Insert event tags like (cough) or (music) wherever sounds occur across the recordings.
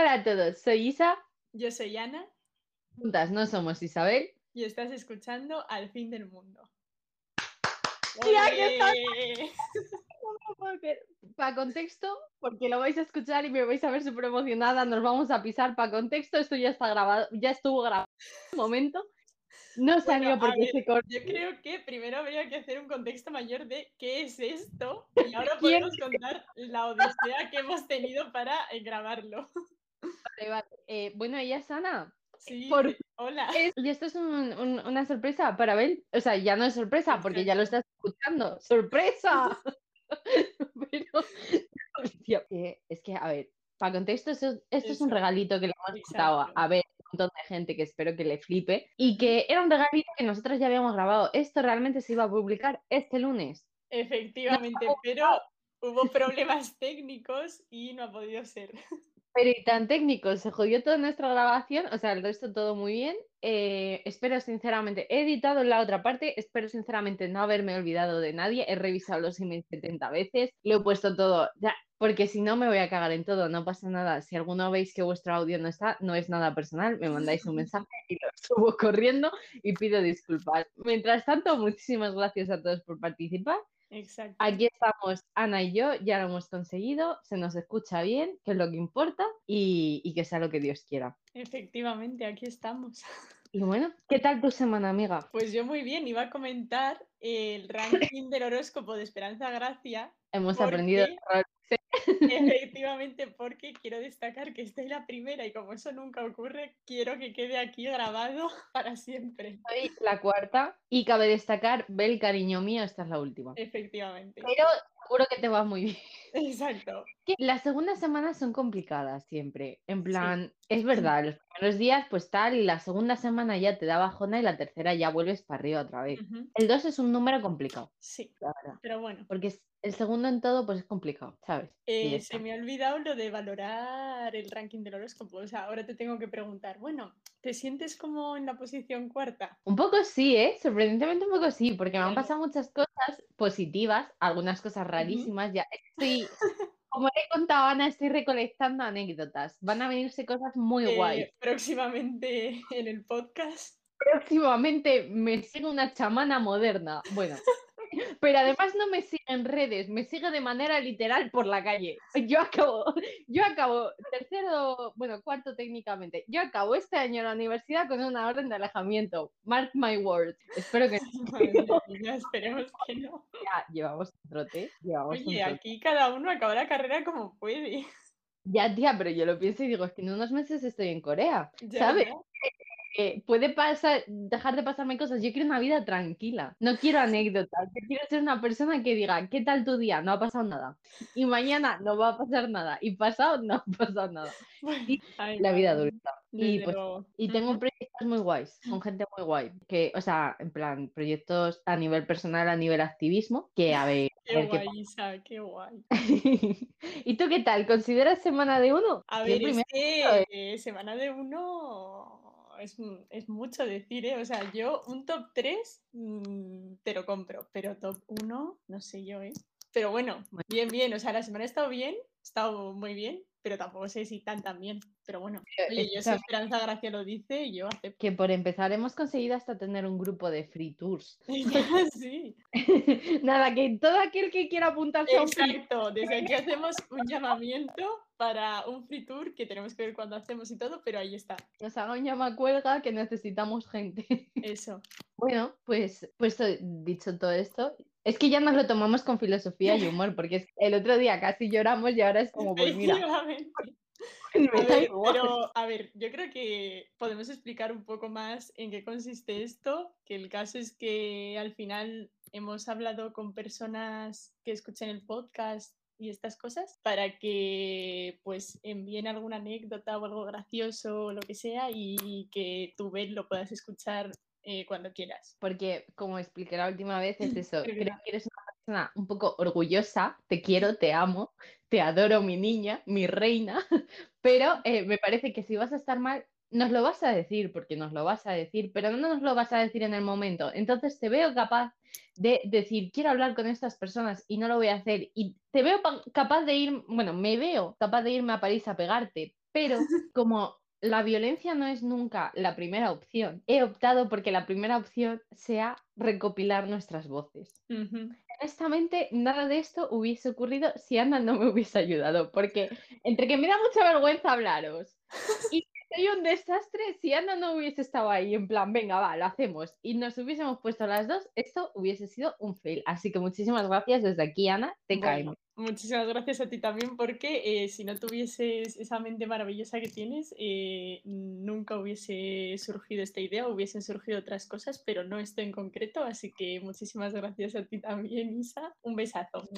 Hola a todos, soy Isa. Yo soy Ana Juntas no somos Isabel. y estás escuchando Al fin del mundo. Tía, ¿qué tal? ¡Olé! Para contexto, porque lo vais a escuchar y me vais a ver súper emocionada, nos vamos a pisar. Para contexto, esto ya está grabado, ya estuvo grabado un momento. No salió Bueno, porque ver, se cortó. Yo creo que primero habría que hacer un contexto mayor de qué es esto (laughs) y ahora podemos contar la odisea que hemos tenido para eh, grabarlo. Vale, vale. Eh, bueno, ella es Ana. Sí, Por- hola. Es- y esto es un- un- una sorpresa para Abel. O sea, ya no es sorpresa porque ya lo estás escuchando. ¡Sorpresa! (laughs) (laughs) Pero, es que, a ver, para contexto, esto, esto es un regalito que le hemos Exacto. a ver un montón de gente que espero que le flipe. Y que era un regalito que nosotros ya habíamos grabado. Esto realmente se iba a publicar este lunes. Efectivamente, pero hubo problemas técnicos y no ha podido ser. Pero y tan técnico, se jodió toda nuestra grabación, o sea, el resto todo muy bien. Eh, espero sinceramente, he editado la otra parte, espero sinceramente no haberme olvidado de nadie, he revisado los emails 70 veces, lo he puesto todo, ya, porque si no me voy a cagar en todo, no pasa nada. Si alguno veis que vuestro audio no está, no es nada personal, me mandáis un mensaje y lo subo (laughs) corriendo y pido disculpas. Mientras tanto, muchísimas gracias a todos por participar. Exacto. Aquí estamos Ana y yo, ya lo hemos conseguido, se nos escucha bien, que es lo que importa, y, y que sea lo que Dios quiera. Efectivamente, aquí estamos. (laughs) Y bueno, ¿qué tal tu semana, amiga? Pues yo muy bien, iba a comentar el ranking del horóscopo de Esperanza Gracia. Hemos ¿Por aprendido error. Efectivamente, porque quiero destacar que estoy la primera y como eso nunca ocurre, quiero que quede aquí grabado (laughs) para siempre. Soy la cuarta y cabe destacar, Bel, cariño mío, esta es la última. Efectivamente. Pero seguro que te va muy bien. (laughs) Exacto. Que Las segundas semanas son complicadas siempre. En Sí. plan, es verdad, los primeros días pues tal, y la segunda semana ya te da bajona y la tercera ya vuelves para arriba otra vez. El 2 es un número complicado, Sí, la verdad. pero bueno. Porque el segundo en todo pues es complicado, ¿sabes? Eh, se me ha olvidado lo de valorar el ranking del horóscopo. O sea, ahora te tengo que preguntar, bueno, ¿te sientes como en la posición cuarta? Un poco sí, ¿eh? Sorprendentemente un poco sí, porque me han pasado muchas cosas positivas, algunas cosas rarísimas. Ya estoy, (laughs) como he contado Ana, estoy recolectando anécdotas. Van a venirse cosas muy Eh, guays. próximamente en el podcast. Próximamente me sigue una chamana moderna. Bueno, pero además no me sigue en redes, me sigue de manera literal por la calle. Yo acabo, yo acabo tercero, bueno, cuarto técnicamente. Yo acabo este año en la universidad con una orden de alejamiento. Mark my words. Espero que (laughs) Madre mía, esperemos que no. ya llevamos un trote. Llevamos un Oye, trote. aquí cada uno acaba la carrera como puede. Ya, tía, pero yo lo pienso y digo, es que en unos meses estoy en Corea, Ya, ¿sabes? ya. Eh, puede pasar, dejar de pasarme cosas. Yo quiero una vida tranquila, no quiero anécdotas. Yo quiero ser una persona que diga, ¿qué tal tu día? No ha pasado nada. Y mañana no va a pasar nada. Y pasado no (laughs) ha pasado nada. Bueno, Y ay, La vida adulta. Y pues. Y tengo proyectos muy guays, con gente muy guay. Que, o sea, en plan, proyectos a nivel personal, a nivel activismo, que a ver, (laughs) a Qué ver qué guay, Isa, qué guay. (laughs) ¿Y tú qué tal? ¿Consideras semana de uno? A ver, es que eh, semana de uno es, es mucho decir, ¿eh? O sea, yo un top 3 te lo compro, pero top 1 no sé yo, ¿eh? Pero bueno, Bueno. bien, bien. O sea, la semana ha estado bien, ha estado muy bien, pero tampoco sé si tan tan bien. Pero bueno, Pero oye, yo si escúchame. Esperanza Gracia lo dice, yo acepto. que por empezar hemos conseguido hasta tener un grupo de free tours. (laughs) sí, (laughs) Nada, que todo aquel que quiera apuntarse a un exacto. Desde aquí (laughs) hacemos un llamamiento para un free tour que tenemos que ver cuándo hacemos y todo, pero ahí está. nos haga un llamacuelga que necesitamos gente. Eso. Bueno, pues, pues eh, dicho todo esto, es que ya nos lo tomamos con filosofía y humor, porque el otro día casi lloramos y ahora es como, pues mira, (laughs) Pero, a ver, yo creo que podemos explicar un poco más en qué consiste esto, que el caso es que al final hemos hablado con personas que escuchen el podcast y estas cosas para que pues envíen alguna anécdota o algo gracioso o lo que sea y que tú, Ben, lo puedas escuchar eh, cuando quieras. Porque, como expliqué la última vez, es (laughs) eso. Creo que eres una persona un poco orgullosa. Te quiero, te amo, te adoro, mi niña, mi reina. (laughs) Pero eh, me parece que si vas a estar mal, nos lo vas a decir, porque nos lo vas a decir, pero no nos lo vas a decir en el momento. Entonces te veo capaz de decir, quiero hablar con estas personas y no lo voy a hacer. Y te veo pa- capaz de ir, bueno, me veo capaz de irme a París a pegarte Pero (laughs) como la violencia no es nunca la primera opción, he optado porque la primera opción sea recopilar nuestras voces. Honestamente, nada de esto hubiese ocurrido si Ana no me hubiese ayudado, porque entre que me da mucha vergüenza hablaros y soy un desastre, si Ana no hubiese estado ahí en plan, venga, va, lo hacemos, y nos hubiésemos puesto las dos, esto hubiese sido un fail. Así que muchísimas gracias desde aquí, Ana, te caemos. Muchísimas gracias a ti también porque eh, si no tuvieses esa mente maravillosa que tienes, eh, nunca hubiese surgido esta idea, hubiesen surgido otras cosas, pero no esto en concreto, así que muchísimas gracias a ti también, Isa. Un besazo.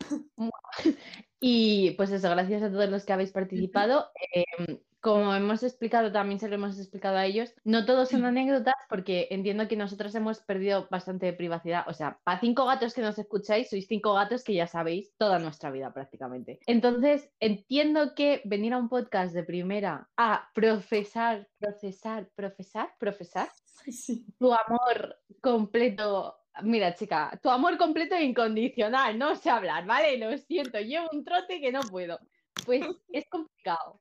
(laughs) Y pues eso, gracias a todos los que habéis participado. (laughs) como hemos explicado, también se lo hemos explicado a ellos, no todos son anécdotas porque entiendo que nosotros hemos perdido bastante de privacidad. O sea, para cinco gatos que nos escucháis, sois cinco gatos que ya sabéis toda nuestra vida prácticamente. Entonces, entiendo que venir a un podcast de primera a profesar, procesar, profesar, profesar tu amor completo Mira, chica, tu amor completo e incondicional, no sé hablar, ¿vale? Lo siento, llevo un trote que no puedo. Pues (laughs) es complicado.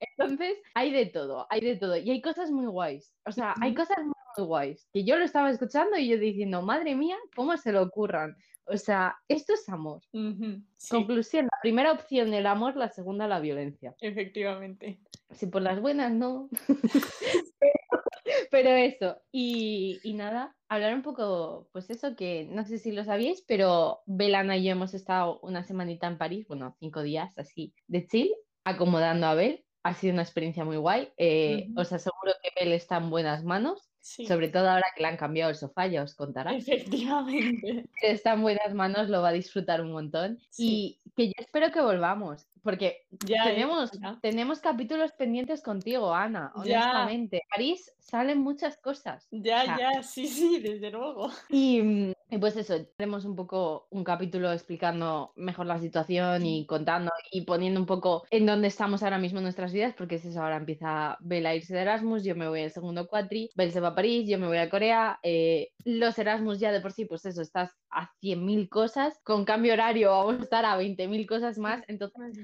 Entonces, hay de todo, hay de todo. Y hay cosas muy guays. O sea, hay cosas muy, guays. Que yo lo estaba escuchando y yo diciendo, madre mía, ¿cómo se lo ocurran? O sea, esto es amor. Conclusión, la primera opción el amor, la segunda la violencia. Efectivamente. Si por las buenas no. (laughs) pero, eso. Y, y, nada, hablar un poco, pues eso que no sé si lo sabíais, pero Belana y yo hemos estado una semanita en París, bueno, cinco días así de chill, acomodando a Bel ha sido una experiencia muy guay. Eh, os aseguro que Bel está en buenas manos. Sobre todo ahora que le han cambiado el sofá, ya os contará. Efectivamente. (laughs) Está en buenas manos, lo va a disfrutar un montón. Y que yo espero que volvamos, porque ya, tenemos, tenemos capítulos pendientes contigo, Ana, honestamente. París salen muchas cosas. Ya, ya, sí, sí, desde luego. Y, pues eso, tenemos un poco un capítulo explicando mejor la situación y contando y poniendo un poco en dónde estamos ahora mismo en nuestras vidas, porque es eso, ahora empieza Bella a irse de Erasmus, yo me voy al segundo cuatri, Bel se va a París, yo me voy a Corea, eh, los Erasmus ya de por sí, pues eso, estás a 100.000 cosas, con cambio horario vamos a estar a 20.000 cosas más, entonces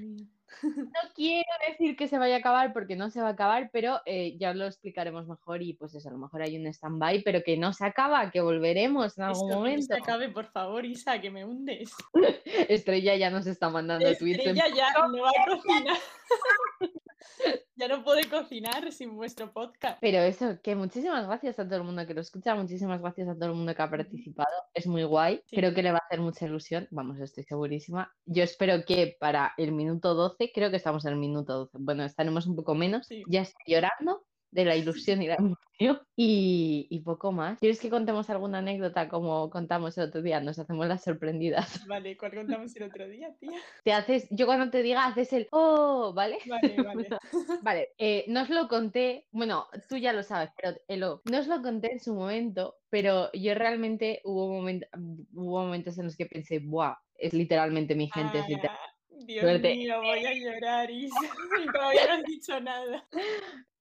no quiero decir que se vaya a acabar porque no se va a acabar, pero eh, ya lo explicaremos mejor y pues eso, a lo mejor hay un stand-by, pero que no se acaba, que volveremos en algún momento. Que no se acabe, por favor, Isa, que me hundes. (laughs) Estrella ya nos está mandando tweets. Estrella ya no va a cocinar. (laughs) (laughs) ya no puede cocinar sin vuestro podcast. Pero eso, que muchísimas gracias a todo el mundo que lo escucha, muchísimas gracias a todo el mundo que ha participado. Es muy guay. Creo que le va a hacer mucha ilusión. Vamos, estoy segurísima. Yo espero que para el minuto 12, creo que estamos en el minuto 12. Bueno, estaremos un poco menos. Ya estoy llorando de la ilusión y la emoción y, poco más. ¿Quieres que contemos alguna anécdota como contamos el otro día? Nos hacemos las sorprendidas. (laughs) Vale, ¿cuál contamos el otro día, tía? Te haces, yo cuando te diga haces el oh, ¿vale? Vale, (laughs) vale. vale, eh, no os lo conté, bueno, tú ya lo sabes, pero el oh, no os lo conté en su momento, pero yo realmente hubo, hubo momentos en los que pensé, ¡buah! Es literalmente mi gente, es Dios mío, voy a llorar, Isa. (laughs) Todavía no has dicho nada.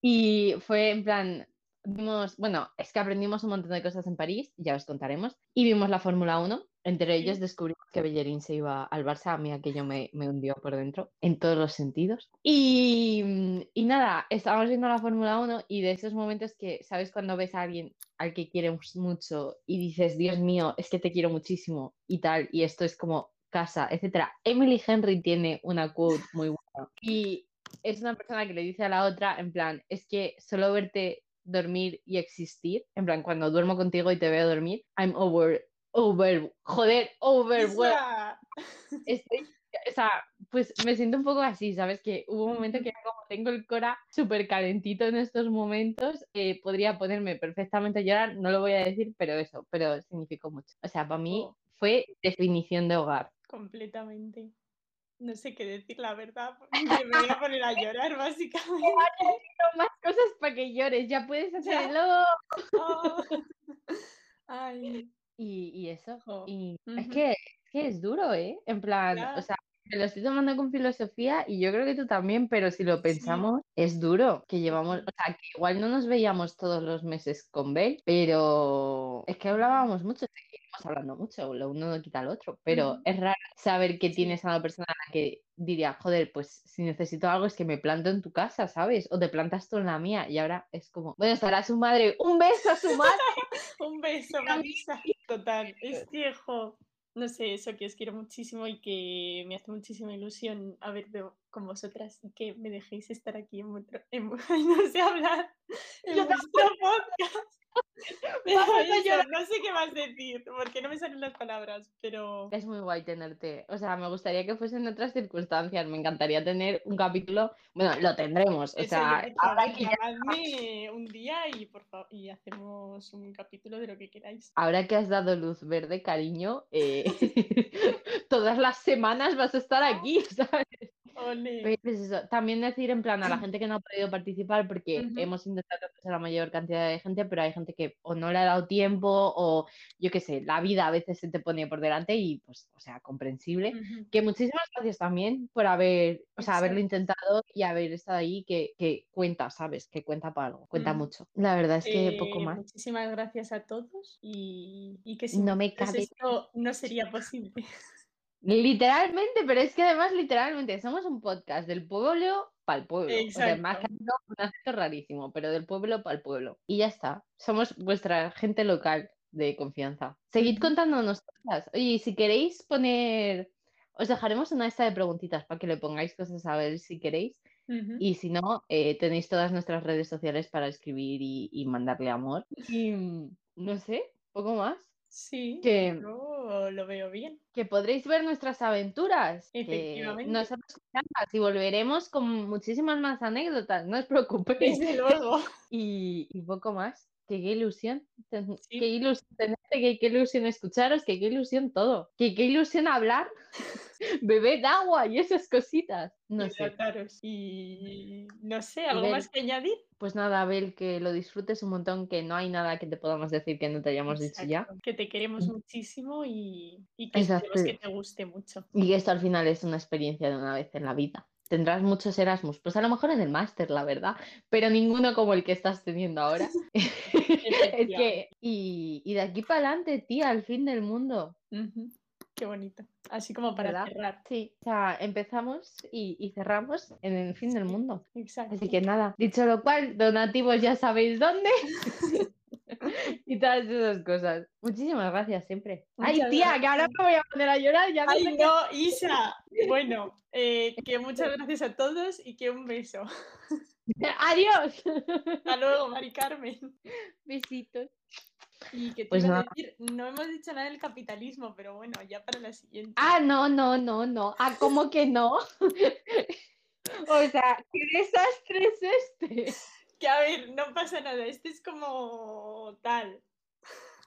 Y fue en plan, vimos, bueno, es que aprendimos un montón de cosas en París, ya os contaremos, y vimos la Fórmula 1. Entre ellos descubrimos que Bellerín se iba al Barça, a mí aquello me, me hundió por dentro, en todos los sentidos. Y, y nada, estábamos viendo la Fórmula 1 y de esos momentos que, ¿sabes? Cuando ves a alguien al que quieres mucho y dices, Dios mío, es que te quiero muchísimo y tal, y esto es como casa, etcétera. Emily Henry tiene una quote muy buena y es una persona que le dice a la otra, en plan, es que solo verte dormir y existir, en plan, cuando duermo contigo y te veo dormir, I'm over, over, joder, over, Estoy, o sea, pues me siento un poco así, ¿sabes? Que hubo un momento que como tengo el cora súper calentito en estos momentos, eh, podría ponerme perfectamente a llorar, no lo voy a decir, pero eso, pero significó mucho. O sea, para mí oh. fue definición de hogar. Completamente. No sé qué decir, la verdad. (laughs) Me voy a poner a llorar, básicamente. más cosas para que llores. Ya puedes hacerlo. Oh. (laughs) Ay. Y, y eso. Y es, que, es que es duro, ¿eh? En plan, o sea, me lo estoy tomando con filosofía y yo creo que tú también, pero si lo pensamos, es duro que llevamos, o sea, que igual no nos veíamos todos los meses con Bel, pero es que hablábamos mucho, estamos hablando mucho, lo uno no quita al otro, pero es raro saber que tienes a una persona a la que diría, joder, pues si necesito algo es que me planto en tu casa, ¿sabes? O te plantas tú en la mía. Y ahora es como, bueno, estará su madre, un beso a su madre. (laughs) Un beso, Marisa. (laughs) Total, es que, jo, no sé, eso que os quiero muchísimo y que me hace muchísima ilusión haberte con vosotras y que me dejéis estar aquí en vuestro, en (laughs) no sé hablar, en vuestro podcast. (laughs) Llorar. no sé qué más decir, porque no me salen las palabras, pero Es muy guay tenerte. O sea, me gustaría que fuesen otras circunstancias. Me encantaría tener un capítulo. Bueno, lo tendremos. O eso, sea, ahora favor, que ya un día y, por fa- y hacemos un capítulo de lo que queráis. Ahora que has dado luz verde, cariño, eh, (laughs) todas las semanas vas a estar aquí, (laughs) ¿sabes? Ole. Pero es eso, También decir en plan a la (clears throat) gente que no ha podido participar, porque Ujú. hemos intentado que sea la mayor cantidad de gente, pero hay gente que o no le ha dado tiempo o yo qué sé, la vida a veces se te pone por delante y pues, o sea, comprensible. Ujú. Que muchísimas gracias también por haber, o sea, haberlo intentado y haber estado ahí, que, que cuenta, ¿sabes? Que cuenta para algo, cuenta Mm. mucho. La verdad es que poco Eh, más. muchísimas gracias a todos y, y que sin No me cabe esto no sería posible. Literalmente, pero es que además, literalmente, somos un podcast del pueblo para el pueblo. O sea, más que Exacto. un acento rarísimo, pero del pueblo para el pueblo. Y ya está. Somos vuestra gente local de confianza. Seguid contándonos cosas. Oye, y si queréis poner. Os dejaremos una lista de preguntitas para que le pongáis cosas a ver si queréis. Y si no, eh, tenéis todas nuestras redes sociales para escribir y, y mandarle amor. Y mm, no sé, poco más. Sí, Que, yo lo veo bien. que podréis ver nuestras aventuras, Efectivamente. y volveremos con muchísimas más anécdotas, no os preocupéis. Desde luego. (laughs) Y, y poco más. Que qué ilusión, ten- Sí. qué ilusión tenerte, que qué ilusión escucharos, que qué ilusión todo, que qué ilusión hablar, (laughs) beber agua y esas cositas. No sé. Hidrataros. Y no sé, Y ¿algo más que añadir? Pues nada, Abel, que lo disfrutes un montón, que no hay nada que te podamos decir que no te hayamos dicho ya. Que te queremos muchísimo y, y que que te guste mucho. Y que esto al final es una experiencia de una vez en la vida. Tendrás muchos Erasmus, pues a lo mejor en el máster, la verdad, pero ninguno como el que estás teniendo ahora. (laughs) es que, y, y de aquí para adelante, tía, al fin del mundo. Qué bonito. Así como para ¿Verdad? cerrar. Sí, o sea, empezamos y, y cerramos en el fin del mundo. Exacto. Así que nada, dicho lo cual, donativos ya sabéis dónde. (laughs) (laughs) y todas esas cosas. Muchísimas gracias siempre. Ay, tía, que ahora me voy a poner a llorar. Ya Ay, no, Isa. Bueno, eh, que muchas gracias a todos y que un beso. (laughs) Adiós. (laughs) Hasta luego, Mari Carmen. Besitos. Y que te Pues iba a decir, no hemos dicho nada del capitalismo, pero bueno, ya para la siguiente. Ah, no, no, no, no. Ah, ¿cómo que no? o sea, ¿qué desastre es este? Que a ver, no pasa nada, este es como tal.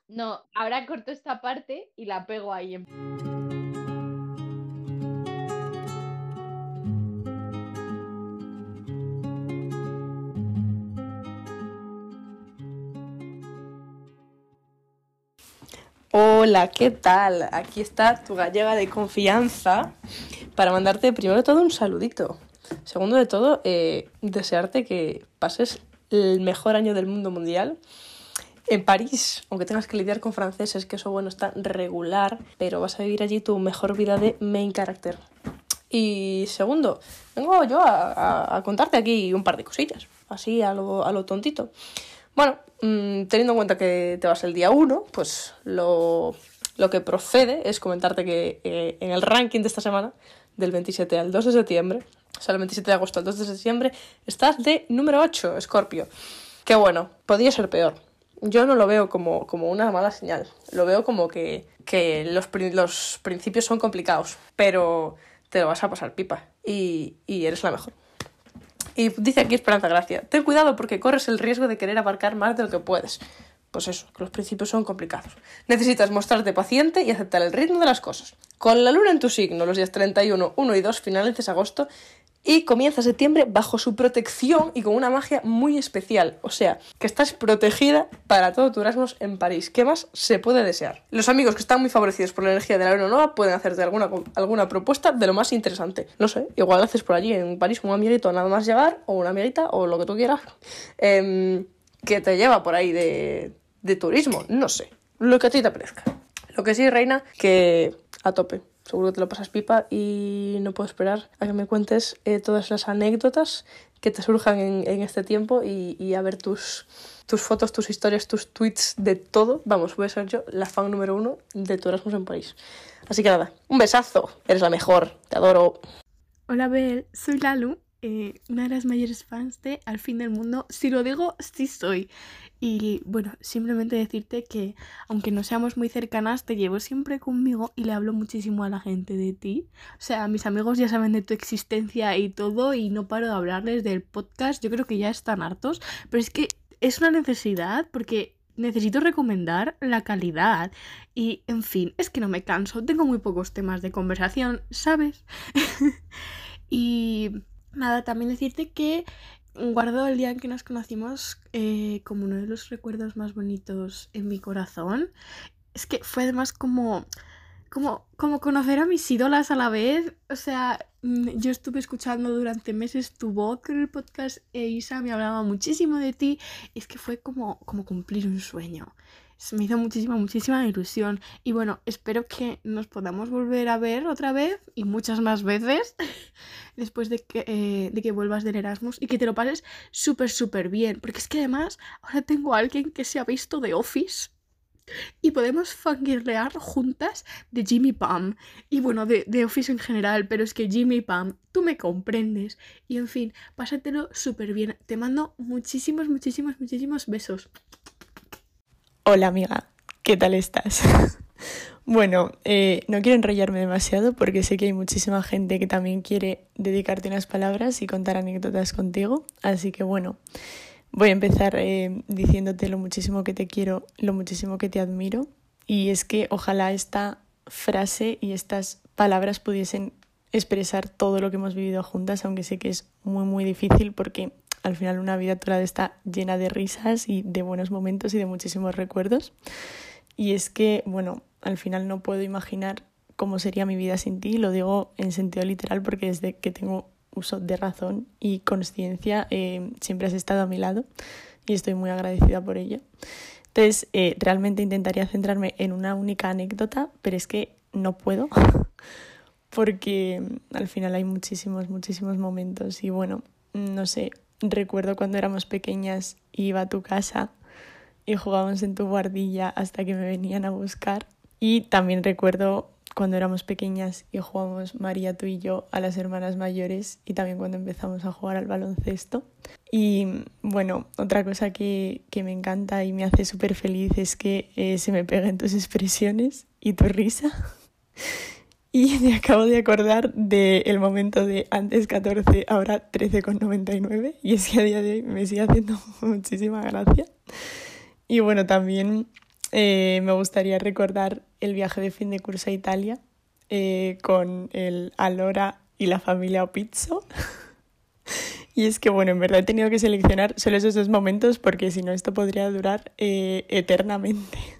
No, ahora corto esta parte y la pego ahí. en- Hola, ¿qué tal? Aquí está tu gallega de confianza para mandarte primero de todo un saludito. Segundo de todo, eh, desearte que pases el mejor año del mundo mundial. En París, aunque tengas que lidiar con franceses, que eso bueno está regular, pero vas a vivir allí tu mejor vida de main character. Y segundo, vengo yo a, a- contarte aquí un par de cosillas, así a lo, a lo tontito. Bueno, mm, teniendo en cuenta que te vas el día 1, pues lo, lo que procede es comentarte que eh, en el ranking de esta semana, del 27 al 2 de septiembre, o sea, el 27 de agosto al 2 de septiembre, estás de número 8, Scorpio. Que bueno, podría ser peor. Yo no lo veo como, como una mala señal. Lo veo como que, que los, los principios son complicados, pero te lo vas a pasar pipa y, y eres la mejor. Y dice aquí Esperanza Gracia, ten cuidado porque corres el riesgo de querer abarcar más de lo que puedes. Pues eso, que los principios son complicados. Necesitas mostrarte paciente y aceptar el ritmo de las cosas. Con la luna en tu signo, los días 31, 1 y 2 finales agosto, y comienza septiembre bajo su protección y con una magia muy especial. O sea, que estás protegida para todo tu Erasmus en París. ¿Qué más se puede desear? Los amigos que están muy favorecidos por la energía de la luna nueva pueden hacerte alguna, alguna propuesta de lo más interesante. No sé, igual haces por allí en París un amiguito nada más llegar, o una amiguita, o lo que tú quieras, em, que te lleva por ahí de, de turismo. No sé, lo que a ti te parezca. Lo que sí, Reina, que a tope. Seguro que te lo pasas pipa y no puedo esperar a que me cuentes eh, todas las anécdotas que te surjan en, en este tiempo y, y, a ver tus, tus fotos, tus historias, tus tweets, de todo. Vamos, voy a ser yo la fan número uno de tu Erasmus en París. Así que nada, un besazo, eres la mejor, te adoro. Hola Bel, soy Lalu, eh, una de las mayores fans de Al fin del mundo. Si lo digo, sí soy. Y bueno, simplemente decirte que aunque no seamos muy cercanas, te llevo siempre conmigo y le hablo muchísimo a la gente de ti. O sea, mis amigos ya saben de tu existencia y todo y no paro de hablarles del podcast. Yo creo que ya están hartos, pero es que es una necesidad porque necesito recomendar la calidad y, en fin, es que no me canso. Tengo muy pocos temas de conversación, ¿sabes? (laughs) y nada, también decirte que guardo el día en que nos conocimos eh, como uno de los recuerdos más bonitos en mi corazón. Es que fue además como, como, como conocer a mis ídolas a la vez. O sea, mm, yo estuve escuchando durante meses tu voz con el podcast e Isa me hablaba muchísimo de ti. Es que fue como, como cumplir un sueño me hizo muchísima, muchísima ilusión. Y bueno, espero que nos podamos volver a ver otra vez y muchas más veces (laughs) después de que, eh, de que vuelvas del Erasmus y que te lo pases súper, súper bien. Porque es que además ahora tengo a alguien que se ha visto de Office. Y podemos fangirlear juntas de Jimmy Pam. Y bueno, de, de, Office en general, pero es que Jimmy Pam, tú me comprendes. Y en fin, pásatelo súper bien. Te mando muchísimos, muchísimos, muchísimos besos. Hola amiga, ¿qué tal estás? (laughs) bueno, eh, no quiero enrollarme demasiado porque sé que hay muchísima gente que también quiere dedicarte unas palabras y contar anécdotas contigo. Así que bueno, voy a empezar eh, diciéndote lo muchísimo que te quiero, lo muchísimo que te admiro. Y es que ojalá esta frase y estas palabras pudiesen expresar todo lo que hemos vivido juntas, aunque sé que es muy, muy difícil porque al final una vida toda está llena de risas y de buenos momentos y de muchísimos recuerdos. Y es que, bueno, al final no puedo imaginar cómo sería mi vida sin ti, lo digo en sentido literal porque desde que tengo uso de razón y conciencia eh, siempre has estado a mi lado y estoy muy agradecida por ello. Entonces, eh, realmente intentaría centrarme en una única anécdota, pero es que no puedo (laughs) porque al final hay muchísimos, muchísimos momentos y bueno, no sé, recuerdo cuando éramos pequeñas iba a tu casa y jugábamos en tu guardilla hasta que me venían a buscar. Y también recuerdo cuando éramos pequeñas y jugábamos María, tú y yo a las hermanas mayores y también cuando empezamos a jugar al baloncesto. Y bueno, otra cosa que, que me encanta y me hace súper feliz es que eh, se me peguen tus expresiones y tu risa. (laughs) Y (laughs) me acabo de acordar del momento de antes 14, ahora 13,99. Y es que a día de hoy me sigue haciendo (laughs) muchísima gracia. Y bueno, también eh, me gustaría recordar el viaje de fin de curso a Italia eh, con el Alora y la familia Opizzo. (laughs) y es que, bueno, en verdad he tenido que seleccionar solo esos dos momentos porque si no, esto podría durar eh, eternamente.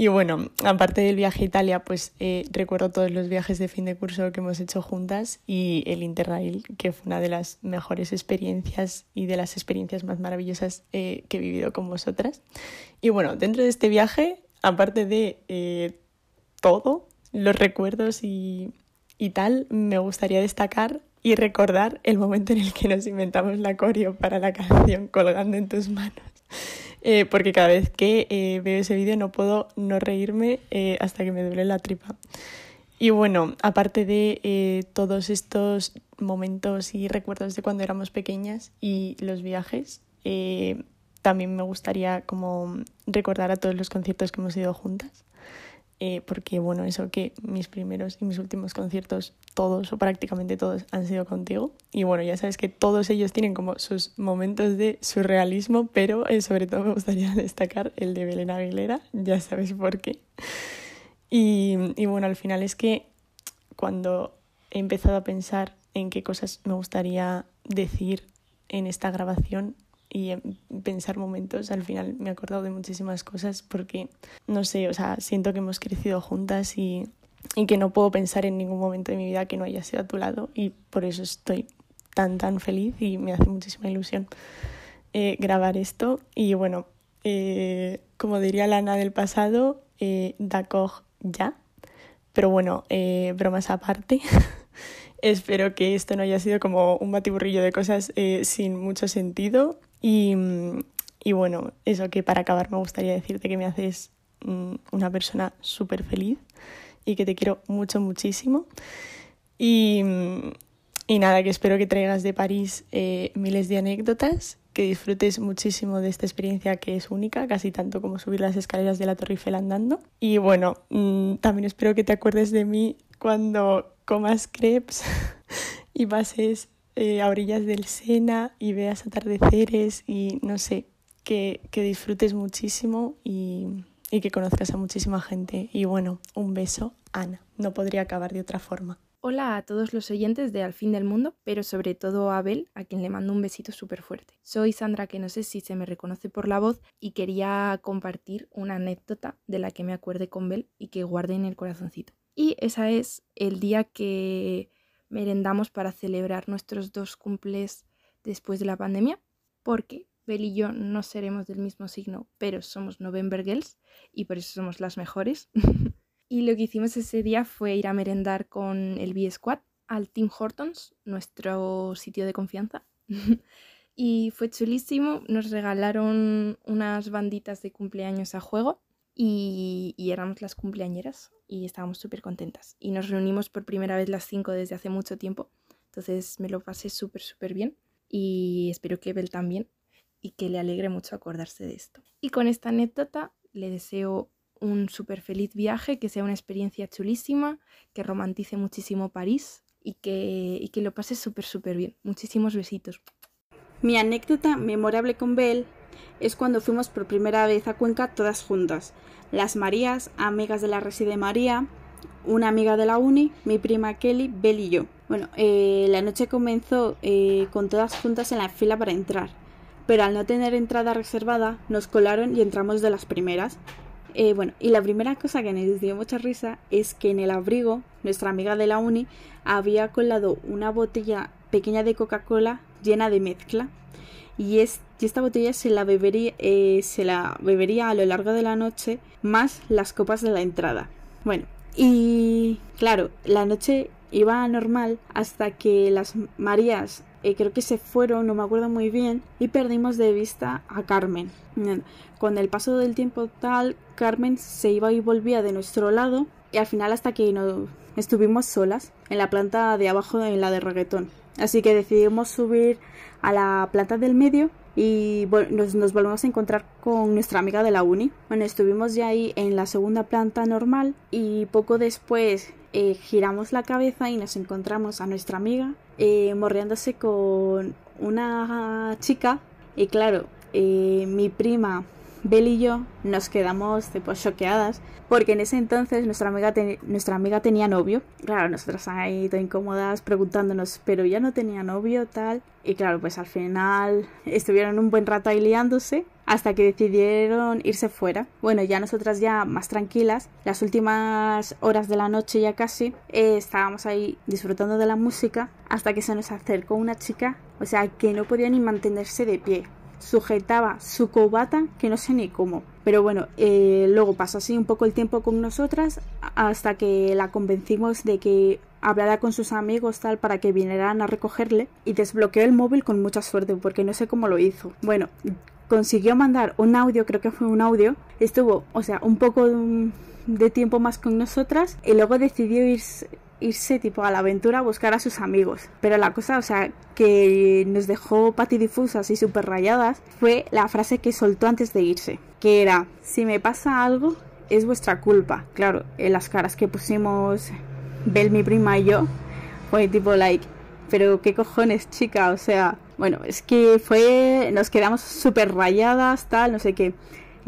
Y bueno, aparte del viaje a Italia, pues eh, recuerdo todos los viajes de fin de curso que hemos hecho juntas y el Interrail, que fue una de las mejores experiencias y de las experiencias más maravillosas eh, que he vivido con vosotras. Y bueno, dentro de este viaje, aparte de eh, todo, los recuerdos y, y tal, me gustaría destacar y recordar el momento en el que nos inventamos la coreo para la canción Colgando en tus manos. Eh, porque cada vez que eh, veo ese vídeo no puedo no reírme eh, hasta que me duele la tripa. Y bueno, aparte de todos estos momentos y recuerdos de cuando éramos pequeñas y los viajes, también me gustaría como recordar a todos los conciertos que hemos ido juntas. Eh, porque bueno, eso que mis primeros y mis últimos conciertos, todos o prácticamente todos han sido contigo. Y bueno, ya sabes que todos ellos tienen como sus momentos de surrealismo, pero eh, sobre todo me gustaría (laughs) destacar el de Belén Aguilera, ya sabes por qué. Y, y bueno, al final es que cuando he empezado a pensar en qué cosas me gustaría decir en esta grabación, y pensar momentos, al final me he acordado de muchísimas cosas porque, no sé, o sea, siento que hemos crecido juntas y, y que no puedo pensar en ningún momento de mi vida que no haya sido a tu lado y por eso estoy tan, tan feliz y me hace muchísima ilusión eh, grabar esto. Y bueno, eh, como diría Lana del pasado, eh, d'accord ya. Pero bueno, eh, bromas aparte. (laughs) Espero que esto no haya sido como un batiburrillo de cosas eh, sin mucho sentido. Y, y, bueno, eso que para acabar me gustaría decirte que me haces mm, una persona súper feliz y que te quiero mucho, muchísimo. Y, y nada, que espero que traigas de París eh, miles de anécdotas, que disfrutes muchísimo de esta experiencia que es única, casi tanto como subir las escaleras de la Torre Eiffel andando. Y bueno, mm, también espero que te acuerdes de mí cuando comas crepes (laughs) y pases eh, a orillas del Sena y veas atardeceres y no sé, que, que disfrutes muchísimo y, y que conozcas a muchísima gente. Y bueno, un beso, Ana. No podría acabar de otra forma. Hola a todos los oyentes de Al fin del mundo, pero sobre todo a Abel, a quien le mando un besito súper fuerte. Soy Sandra, que no sé si se me reconoce por la voz, y quería compartir una anécdota de la que me acuerde con Bel y que guarde en el corazoncito. Y esa es el día que merendamos para celebrar nuestros dos cumples después de la pandemia, porque Bel y yo no seremos del mismo signo, pero somos November Girls y por eso somos las mejores. (laughs) y lo que hicimos ese día fue ir a merendar con el B-Squad al Tim Hortons, nuestro sitio de confianza. (laughs) y fue chulísimo, nos regalaron unas banditas de cumpleaños a juego y, y éramos las cumpleañeras y estábamos súper contentas. Y nos reunimos por primera vez las cinco desde hace mucho tiempo, entonces me lo pasé súper, súper bien y espero que Bel también y que le alegre mucho acordarse de esto. Y con esta anécdota le deseo un súper feliz viaje, que sea una experiencia chulísima, que romantice muchísimo París y que, y que lo pase súper, súper bien. Muchísimos besitos. Mi anécdota memorable con Bel es cuando fuimos por primera vez a Cuenca todas juntas. Las Marías, amigas de la Reside María, una amiga de la uni, mi prima Kelly, Bel y yo. Bueno, eh, la noche comenzó eh, con todas juntas en la fila para entrar, pero al no tener entrada reservada nos colaron y entramos de las primeras. Eh, bueno, y la primera cosa que nos dio mucha risa es que en el abrigo, nuestra amiga de la uni había colado una botella pequeña de Coca-Cola llena de mezcla y, es, y esta botella se la, bebería, eh, se la bebería a lo largo de la noche más las copas de la entrada. Bueno, y claro, la noche iba normal hasta que las Marías eh, creo que se fueron, no me acuerdo muy bien, y perdimos de vista a Carmen. Con el paso del tiempo tal, Carmen se iba y volvía de nuestro lado y al final hasta que no estuvimos solas en la planta de abajo en la de reggaetón. Así que decidimos subir a la planta del medio y nos, volvemos a encontrar con nuestra amiga de la uni. Bueno, estuvimos ya ahí en la segunda planta normal y poco después eh, giramos la cabeza y nos encontramos a nuestra amiga eh, morreándose con una chica y claro, eh, mi prima Bel y yo nos quedamos pues choqueadas porque en ese entonces nuestra amiga, nuestra amiga tenía novio. Claro, nosotras ahí todo incómodas preguntándonos, pero ya no tenía novio, tal. Y claro, pues al final estuvieron un buen rato ahí liándose hasta que decidieron irse fuera. Bueno, ya nosotras ya más tranquilas, las últimas horas de la noche ya casi, eh, estábamos ahí disfrutando de la música hasta que se nos acercó una chica, o sea, que no podía ni mantenerse de pie sujetaba su cobata que no sé ni cómo. Pero bueno, eh, luego pasó así un poco el tiempo con nosotras hasta que la convencimos de que hablara con sus amigos tal para que vinieran a recogerle y desbloqueó el móvil con mucha suerte porque no sé cómo lo hizo. Bueno, consiguió mandar un audio, creo que fue un audio, estuvo, o sea, un poco de tiempo más con nosotras y luego decidió irse irse tipo a la aventura a buscar a sus amigos. Pero la cosa, o sea, que nos dejó patidifusas y súper rayadas fue la frase que soltó antes de irse, que era, si me pasa algo, es vuestra culpa. Claro, en las caras que pusimos Bel, mi prima y yo, fue tipo like, pero qué cojones, chica, o sea, bueno, es que fue, nos quedamos súper rayadas, tal, no sé qué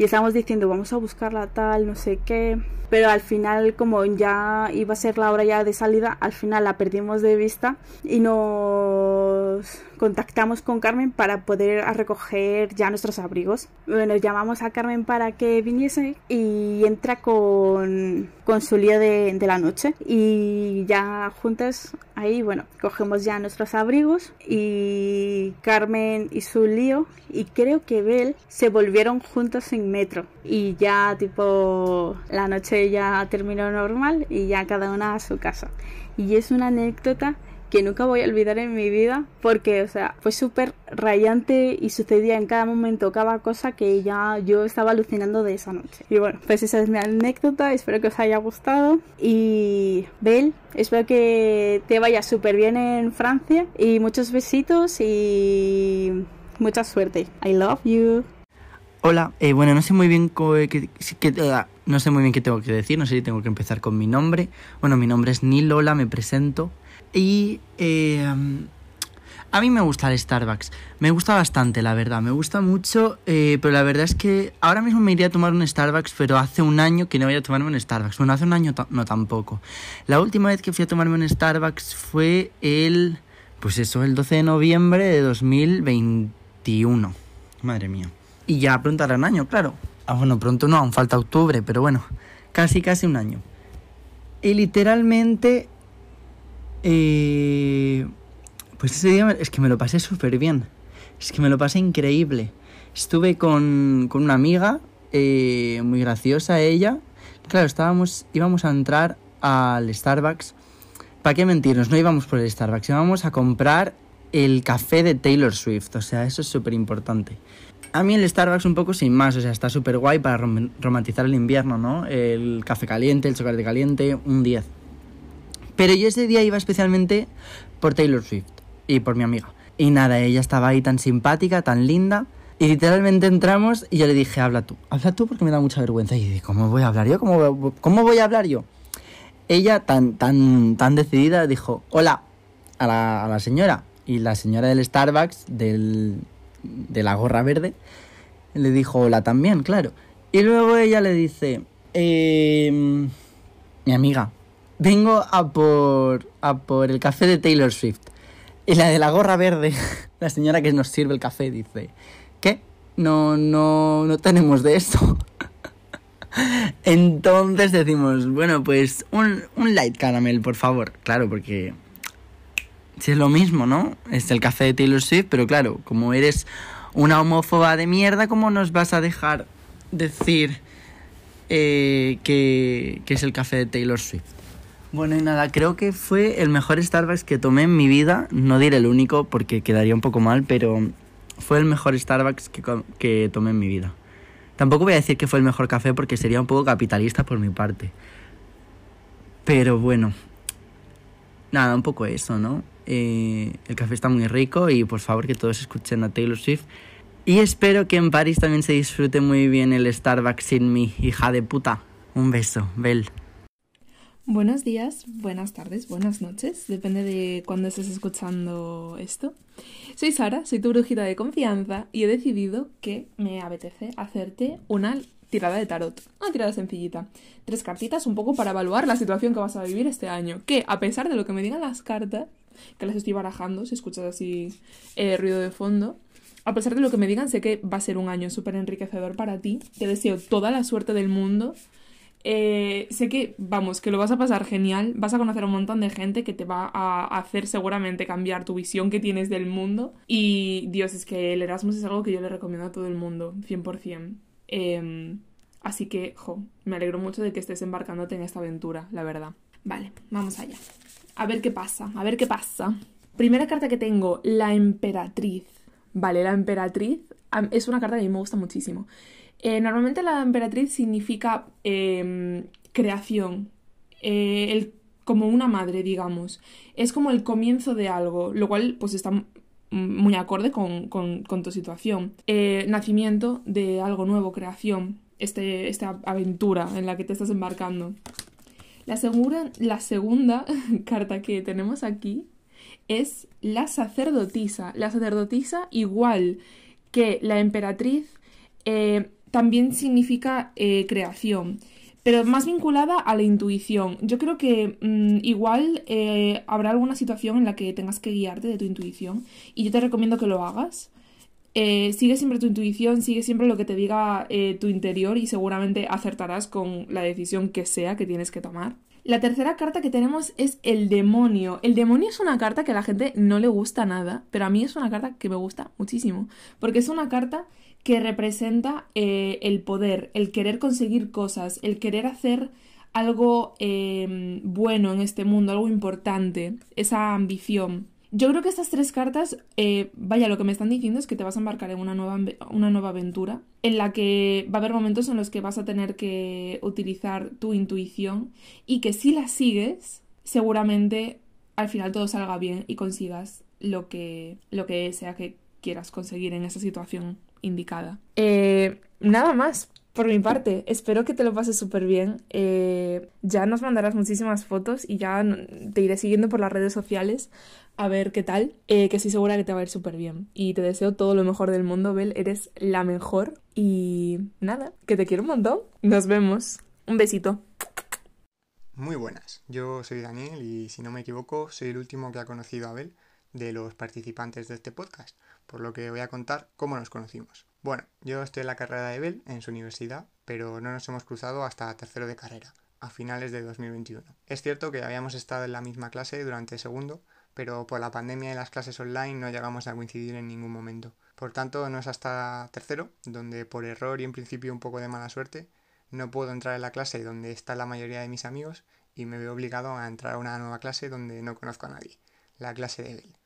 y estábamos diciendo vamos a buscarla tal, no sé qué, pero al final como ya iba a ser la hora ya de salida, al final la perdimos de vista y nos contactamos con Carmen para poder recoger ya nuestros abrigos. Bueno, llamamos a Carmen para que viniese y entra con, con su lío de, de la noche y ya juntas ahí, bueno, cogemos ya nuestros abrigos y Carmen y su lío y creo que Bel se volvieron juntos en metro y ya tipo la noche ya terminó normal y ya cada una a su casa. Y es una anécdota que nunca voy a olvidar en mi vida porque, o sea, fue súper rayante y sucedía en cada momento cada cosa que ya yo estaba alucinando de esa noche. Y bueno, pues esa es mi anécdota, espero que os haya gustado y Bel, espero que te vaya súper bien en Francia y muchos besitos y mucha suerte. I love you. Hola, eh, bueno, no sé muy bien qué, qué, no sé muy bien qué tengo que decir, no sé si tengo que empezar con mi nombre. Bueno, mi nombre es Nilola, me presento. Y eh, a mí me gusta el Starbucks. Me gusta bastante, la verdad. Me gusta mucho, eh, pero la verdad es que ahora mismo me iría a tomar un Starbucks, pero hace un año que no voy a tomarme un Starbucks. Bueno, hace un año no tampoco. La última vez que fui a tomarme un Starbucks fue el... Pues eso, el 12 de noviembre de 2021. Madre mía. Y ya pronto hará un año, claro. Ah, bueno, pronto no, aún falta octubre, pero bueno. Casi, casi un año. Y literalmente eh, pues ese día es que me lo pasé súper bien. Es que me lo pasé increíble. Estuve con, con una amiga, eh, muy graciosa ella. Claro, estábamos, íbamos a entrar al Starbucks. ¿Para qué mentirnos? No íbamos por el Starbucks, íbamos a comprar el café de Taylor Swift. O sea, eso es súper importante. A mí el Starbucks un poco sin más, o sea, está súper guay para romantizar el invierno, ¿no? El café caliente, el chocolate caliente, un 10. Pero yo ese día iba especialmente por Taylor Swift y por mi amiga. Y nada, ella estaba ahí tan simpática, tan linda. Y literalmente entramos y yo le dije, habla tú, habla tú porque me da mucha vergüenza. Y dije, ¿cómo voy a hablar yo? ¿Cómo, cómo voy a hablar yo? Ella, tan, tan, tan decidida, dijo, hola a la, a la señora. Y la señora del Starbucks, del, de la gorra verde, le dijo hola también, claro. Y luego ella le dice, eh, mi amiga, vengo a por, a por el café de Taylor Swift. Y la de la gorra verde, (laughs) la señora que nos sirve el café, dice, ¿qué? No, no, no tenemos de eso. (laughs) Entonces decimos, bueno, pues un, un light caramel, por favor. Claro, porque es lo mismo, ¿no? Es el café de Taylor Swift, pero claro, como eres una homófoba de mierda, ¿cómo nos vas a dejar decir eh, que, que es el café de Taylor Swift? Bueno, y nada, creo que fue el mejor Starbucks que tomé en mi vida. No diré el único porque quedaría un poco mal, pero fue el mejor Starbucks que, que tomé en mi vida. Tampoco voy a decir que fue el mejor café porque sería un poco capitalista por mi parte. Pero bueno, nada, un poco eso, ¿no? Eh, el café está muy rico y por favor que todos escuchen a Taylor Swift. Y espero que en París también se disfrute muy bien el Starbucks sin mi hija de puta. Un beso, Bel. Buenos días, buenas tardes, buenas noches, depende de cuándo estés escuchando esto. Soy Sara, soy tu brujita de confianza y he decidido que me apetece hacerte una tirada de tarot, una tirada sencillita. Tres cartitas un poco para evaluar la situación que vas a vivir este año, que a pesar de lo que me digan las cartas, que las estoy barajando, si escuchas así eh, ruido de fondo, a pesar de lo que me digan, sé que va a ser un año súper enriquecedor para ti. Te deseo toda la suerte del mundo eh, sé que, vamos, que lo vas a pasar genial, vas a conocer a un montón de gente que te va a hacer seguramente cambiar tu visión que tienes del mundo. Y Dios, es que el Erasmus es algo que yo le recomiendo a todo el mundo, 100%. Em, así que, jo, me alegro mucho de que estés embarcándote en esta aventura, la verdad. Vale, vamos allá. A ver qué pasa, a ver qué pasa. Primera carta que tengo, la emperatriz. Vale, la emperatriz es una carta que a mí me gusta muchísimo. Eh, normalmente la emperatriz significa em, creación, eh, como una madre, digamos. Es como el comienzo de algo, lo cual pues está muy acorde con, tu situación. Eh, nacimiento de algo nuevo, creación, este, esta aventura en la que te estás embarcando. La, la segunda (laughs) carta que tenemos aquí es la sacerdotisa. La sacerdotisa, igual que la emperatriz, también significa eh, creación, pero más vinculada a la intuición. Yo creo que mm, igual eh, habrá alguna situación en la que tengas que guiarte de tu intuición y yo te recomiendo que lo hagas. Eh, sigue siempre tu intuición, sigue siempre lo que te diga tu interior y seguramente acertarás con la decisión que sea que tienes que tomar. La tercera carta que tenemos es el demonio. El demonio es una carta que a la gente no le gusta nada, pero a mí es una carta que me gusta muchísimo, porque es una carta que representa eh, el poder, el querer conseguir cosas, el querer hacer algo eh, bueno en este mundo, algo importante, esa ambición. Yo creo que estas tres cartas, eh, vaya, lo que me están diciendo es que te vas a embarcar en una nueva, una nueva aventura, en la que va a haber momentos en los que vas a tener que utilizar tu intuición y que si la sigues, seguramente al final todo salga bien y consigas lo que, lo que sea que quieras conseguir en esa situación indicada. Eh, nada más, por mi parte, espero que te lo pases súper bien. Eh, ya nos mandarás muchísimas fotos y ya te iré siguiendo por las redes sociales a ver qué tal, eh, que estoy segura que te va a ir súper bien. Y te deseo todo lo mejor del mundo, Bel, eres la mejor. Y nada, que te quiero un montón. Nos vemos. Un besito. Muy buenas, yo soy Daniel y si no me equivoco soy el último que ha conocido a Abel de los participantes de este podcast, por lo que voy a contar cómo nos conocimos. Bueno, yo estoy en la carrera de Bell en su universidad, pero no nos hemos cruzado hasta tercero de carrera, a finales de 2021. Es cierto que habíamos estado en la misma clase durante segundo, pero por la pandemia y las clases online no llegamos a coincidir en ningún momento. Por tanto, no es hasta tercero, donde por error y en principio un poco de mala suerte, no puedo entrar en la clase donde está la mayoría de mis amigos y me veo obligado a entrar a una nueva clase donde no conozco a nadie, la clase de Bell.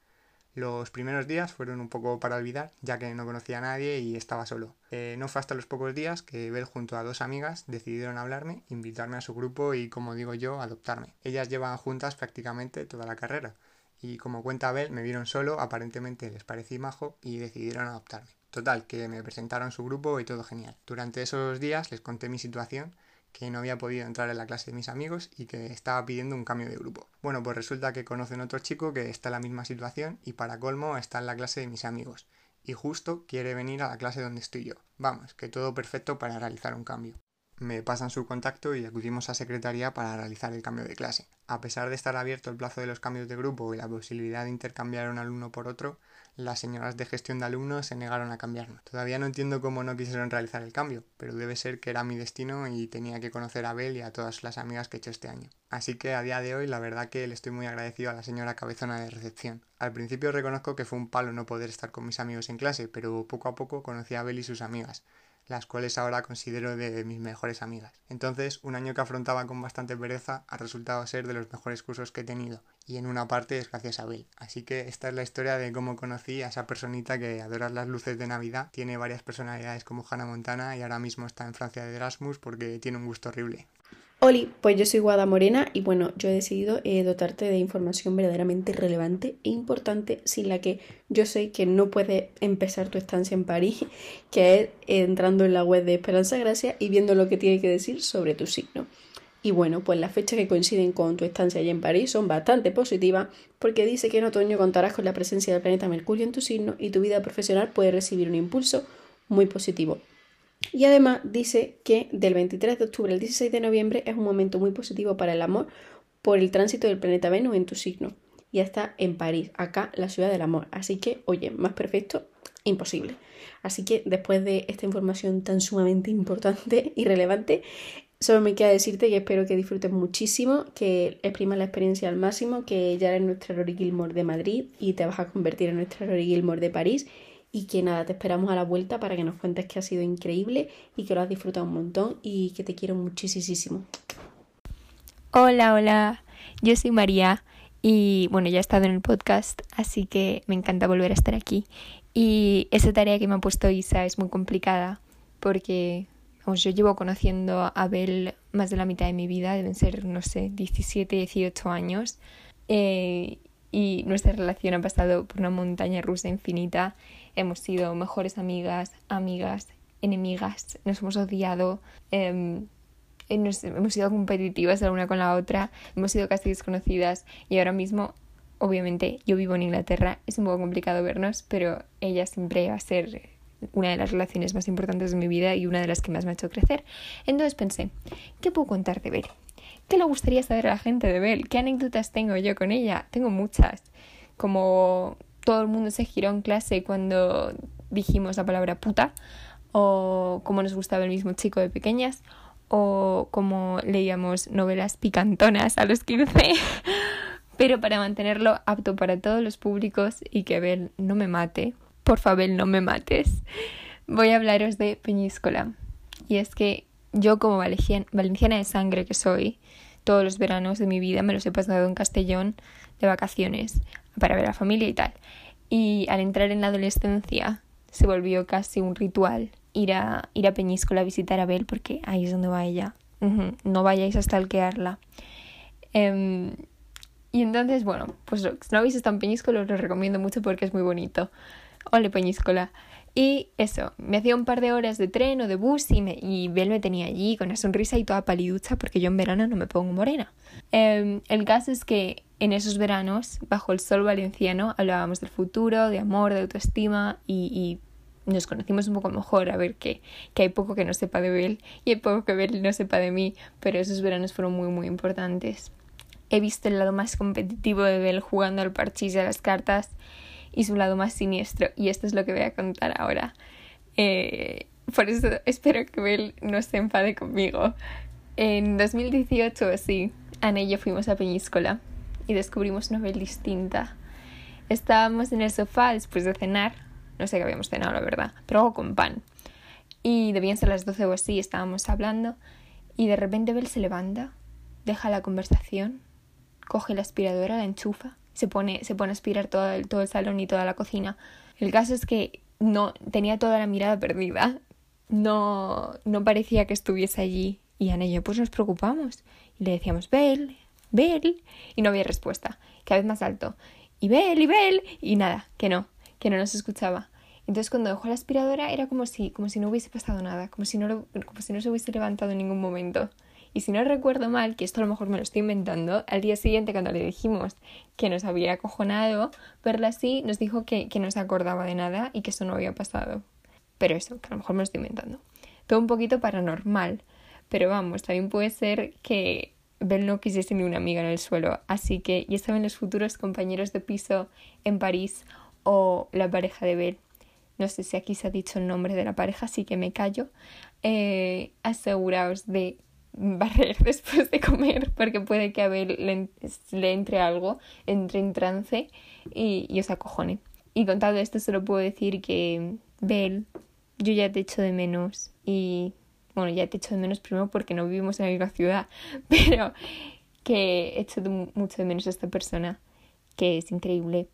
Los primeros días fueron un poco para olvidar, ya que no conocía a nadie y estaba solo. Eh, no fue hasta los pocos días que Bel junto a dos amigas decidieron hablarme, invitarme a su grupo y, como digo yo, adoptarme. Ellas llevan juntas prácticamente toda la carrera, y como cuenta Bel, me vieron solo, aparentemente les parecí majo y decidieron adoptarme. Total, que me presentaron su grupo y todo genial. Durante esos días les conté mi situación que no había podido entrar en la clase de mis amigos y que estaba pidiendo un cambio de grupo. Bueno, pues resulta que conocen otro chico que está en la misma situación y para colmo está en la clase de mis amigos y justo quiere venir a la clase donde estoy yo. Vamos, que todo perfecto para realizar un cambio. Me pasan su contacto y acudimos a secretaría para realizar el cambio de clase. A pesar de estar abierto el plazo de los cambios de grupo y la posibilidad de intercambiar un alumno por otro, las señoras de gestión de alumnos se negaron a cambiarnos. Todavía no entiendo cómo no quisieron realizar el cambio, pero debe ser que era mi destino y tenía que conocer a Abel y a todas las amigas que he hecho este año. Así que a día de hoy la verdad que le estoy muy agradecido a la señora cabezona de recepción. Al principio reconozco que fue un palo no poder estar con mis amigos en clase, pero poco a poco conocí a Abel y sus amigas las cuales ahora considero de mis mejores amigas. Entonces, un año que afrontaba con bastante pereza ha resultado ser de los mejores cursos que he tenido, y en una parte es gracias a Abel. Así que esta es la historia de cómo conocí a esa personita que adora las luces de Navidad, tiene varias personalidades como Hannah Montana y ahora mismo está en Francia de Erasmus porque tiene un gusto horrible. Oli, pues yo soy Guada Morena y bueno, yo he decidido eh, dotarte de información verdaderamente relevante e importante sin la que yo sé que no puedes empezar tu estancia en París, (laughs) que es entrando en la web de Esperanza Gracia y viendo lo que tiene que decir sobre tu signo. Y bueno, pues las fechas que coinciden con tu estancia allí en París son bastante positivas porque dice que en otoño contarás con la presencia del planeta Mercurio en tu signo y tu vida profesional puede recibir un impulso muy positivo. Y además dice que del 23 de octubre al 16 de noviembre es un momento muy positivo para el amor por el tránsito del planeta Venus en tu signo. Ya está en París, acá la ciudad del amor. Así que, oye, más perfecto, imposible. Así que después de esta información tan sumamente importante y relevante, solo me queda decirte que espero que disfrutes muchísimo, que exprimas la experiencia al máximo, que ya eres nuestra Rory Gilmore de Madrid y te vas a convertir en nuestra Rory Gilmore de París y que nada, te esperamos a la vuelta para que nos cuentes que ha sido increíble y que lo has disfrutado un montón y que te quiero muchísimo. Hola, hola, yo soy María y bueno, ya he estado en el podcast, así que me encanta volver a estar aquí. Y esa tarea que me ha puesto Isa es muy complicada porque vamos, yo llevo conociendo a Abel más de la mitad de mi vida, deben ser, no sé, 17, 18 años. Eh, y nuestra relación ha pasado por una montaña rusa infinita hemos sido mejores amigas, amigas, enemigas, nos hemos odiado, em, hemos sido competitivas la una con la otra, hemos sido casi desconocidas y ahora mismo, obviamente, yo vivo en Inglaterra, es un poco complicado vernos, pero ella siempre va a ser una de las relaciones más importantes de mi vida y una de las que más me ha hecho crecer. Entonces pensé, ¿qué puedo contar de Bel? ¿Qué le gustaría saber a la gente de Bel? ¿Qué anécdotas tengo yo con ella? Tengo muchas. Como todo el mundo se giró en clase cuando dijimos la palabra puta, o cómo nos gustaba el mismo chico de pequeñas, o como leíamos novelas picantonas a los 15, (laughs) pero para mantenerlo apto para todos los públicos y que Abel no me mate, por favor no me mates, voy a hablaros de Peñíscola. Y es que yo como valenciana de sangre que soy, todos los veranos de mi vida me los he pasado en Castellón de vacaciones para ver a la familia y tal. Y al entrar en la adolescencia se volvió casi un ritual ir a, ir a Peñíscola a visitar a Abel porque ahí es donde va ella. No vayáis a stalkearla. Em, y entonces, bueno, pues si no habéis estado en Peñíscola os lo recomiendo mucho porque es muy bonito. Ole Peñíscola. Y eso, me hacía un par de horas de tren o de bus y, me, y Bel me tenía allí con una sonrisa y toda paliducha porque yo en verano no me pongo morena. Em, el caso es que en esos veranos, bajo el sol valenciano, hablábamos del futuro, de amor, de autoestima y, y nos conocimos un poco mejor, a ver que, que hay poco que no sepa de Bel y hay poco que Bel no sepa de mí, pero esos veranos fueron muy muy importantes. He visto el lado más competitivo de Bel jugando al parchís y a las cartas y su lado más siniestro. Y esto es lo que voy a contar ahora. Eh, por eso espero que Bel no se enfade conmigo. En 2018 así, Ana y yo fuimos a Peñíscola y descubrimos una Bel distinta. Estábamos en el sofá después de cenar, no sé qué habíamos cenado la verdad, pero algo con pan. Y debían ser las 12 o así, estábamos hablando y de repente Bel se levanta, deja la conversación, coge la aspiradora, la enchufa se pone, se pone a aspirar todo el, todo el salón y toda la cocina. El caso es que no tenía toda la mirada perdida. No, no parecía que estuviese allí. Y Ana y yo pues nos preocupamos. Y le decíamos, Bel, Bel. Y no había respuesta. Cada vez más alto. Y Bel, y Bel. Y nada, que no, que no nos escuchaba. Entonces cuando dejó la aspiradora era como si, como si no hubiese pasado nada, como si no, como si no se hubiese levantado en ningún momento. Y si no recuerdo mal, que esto a lo mejor me lo estoy inventando, al día siguiente cuando le dijimos que nos había acojonado verla así, nos dijo que, que no se acordaba de nada y que eso no había pasado. Pero eso, que a lo mejor me lo estoy inventando. Todo un poquito paranormal. Pero vamos, también puede ser que Bel no quisiese ni una amiga en el suelo. Así que ya saben los futuros compañeros de piso en París o la pareja de Bel. No sé si aquí se ha dicho el nombre de la pareja, así que me callo. Eh, aseguraos de barrer (laughs) después de comer porque puede que a Abel le, entre algo, entre en trance y, y os acojone. Y contado esto solo puedo decir que Bel, yo ya te echo de menos y bueno, ya te echo de menos primero porque no vivimos en la misma ciudad, (laughs) pero que echo mucho de menos a esta persona que es increíble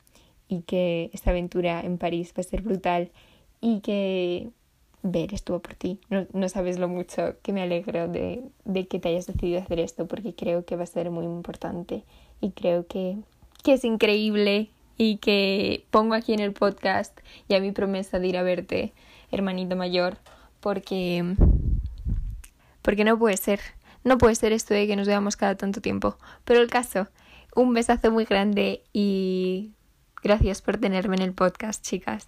y que esta aventura en París va a ser brutal y que ver estuvo por ti. No, no, sabes lo mucho que me alegro de, de, que te hayas decidido hacer esto porque creo que va a ser muy importante y creo que, que es increíble y que pongo aquí en el podcast ya mi promesa de ir a verte, hermanito mayor, porque, porque no puede ser, no puede ser esto de que nos veamos cada tanto tiempo. Pero el caso, un besazo muy grande y gracias por tenerme en el podcast, chicas.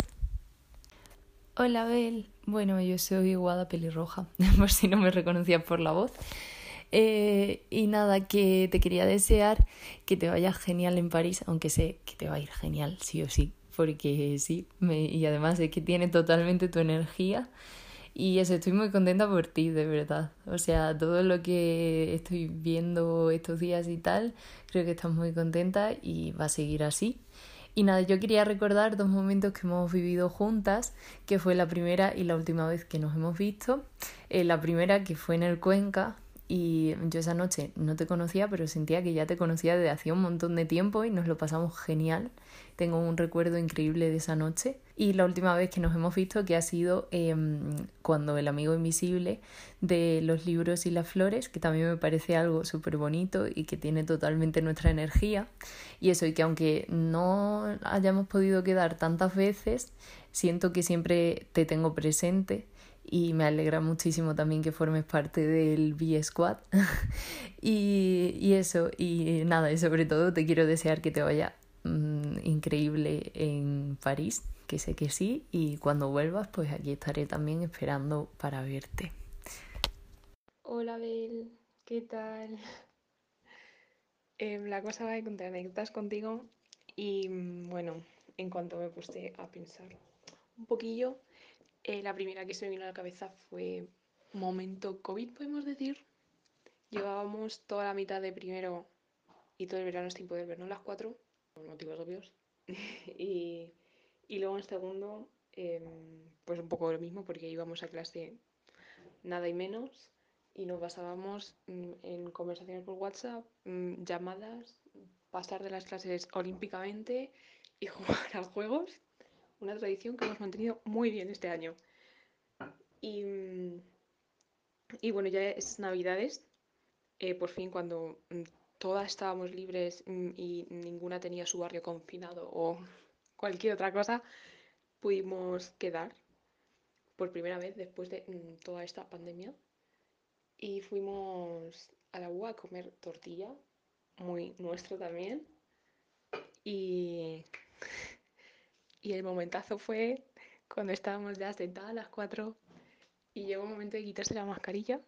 Hola, Bel. Bueno, yo soy Guada Pelirroja, (laughs) por si no me reconocías por la voz. Eh, y nada, que te quería desear que te vaya genial en París, aunque sé que te va a ir genial, sí o sí, porque sí, me, y además es que tiene totalmente tu energía. Y eso, estoy muy contenta por ti, de verdad. O sea, todo lo que estoy viendo estos días y tal, creo que estás muy contenta y va a seguir así. Y nada, yo quería recordar dos momentos que hemos vivido juntas, que fue la primera y la última vez que nos hemos visto. Eh, la primera que fue en el Cuenca, y yo esa noche no te conocía, pero sentía que ya te conocía desde hacía un montón de tiempo y nos lo pasamos genial. Tengo un recuerdo increíble de esa noche. Y la última vez que nos hemos visto, que ha sido em, cuando El amigo invisible de los libros y las flores, que también me parece algo súper bonito y que tiene totalmente nuestra energía. Y eso, y que aunque no hayamos podido quedar tantas veces, siento que siempre te tengo presente y me alegra muchísimo también que formes parte del B-Squad. (laughs) y, y, eso, y nada, y sobre todo te quiero desear que te vaya mm, increíble en París, que sé que sí, y cuando vuelvas, pues aquí estaré también esperando para verte. Hola Bel, ¿qué tal? Em, la cosa va a contar anécdotas contigo y mm, bueno, en cuanto me puse a pensar un poquillo, eh, la primera que se me vino a la cabeza fue momento COVID, podemos decir. Llevábamos toda la mitad de primero y todo el verano sin poder vernos las cuatro, por motivos obvios. (laughs) y, y luego en segundo, em, pues un poco lo mismo, porque íbamos a clase nada y menos y nos basábamos mm, en conversaciones por WhatsApp, mm, llamadas, pasar de las clases olímpicamente y (laughs) jugar a juegos. Una tradición que hemos mantenido muy bien este año. Y, mm, y bueno, ya es Navidades, eh, por fin cuando todas estábamos libres y ninguna tenía su barrio confinado o cualquier otra cosa, pudimos quedar por primera vez después de toda esta pandemia y fuimos a la UA a comer tortilla, muy nuestro también. Y, y el momentazo fue cuando estábamos ya sentadas a las cuatro y llegó un momento de quitarse la mascarilla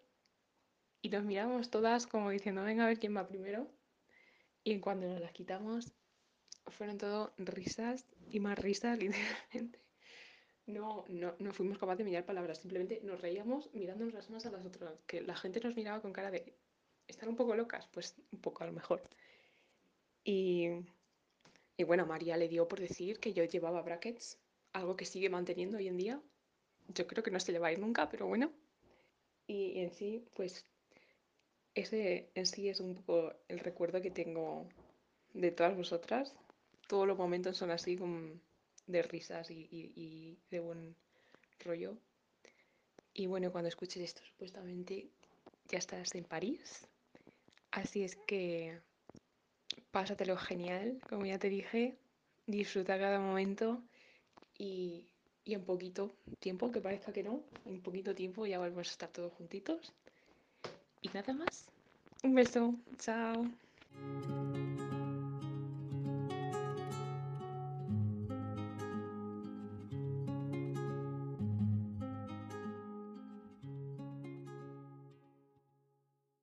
y nos miramos todas como diciendo, venga a ver quién va primero. Y cuando nos las quitamos, fueron todo risas y más risas, (laughs) literalmente no, no, no fuimos capaces de mirar palabras, simplemente nos reíamos mirándonos las unas a las otras, que la gente nos miraba con cara de, ¿están un poco locas? Pues un poco a lo mejor. Y, y bueno, María le dio por decir que yo llevaba brackets, algo que sigue manteniendo hoy en día. Yo creo que no se le va a ir nunca, pero bueno. Y, en sí, pues ese en sí es un poco el recuerdo que tengo de todas vosotras. Todos los momentos son así como de risas y, de buen rollo. Y bueno, cuando escuches esto, supuestamente ya estás en París. Así es que pásatelo genial, como ya te dije. Disfruta cada momento y, y en poquito tiempo, que parezca que no, en poquito tiempo ya volvemos a estar todos juntitos. Y nada más. Un beso. Chao.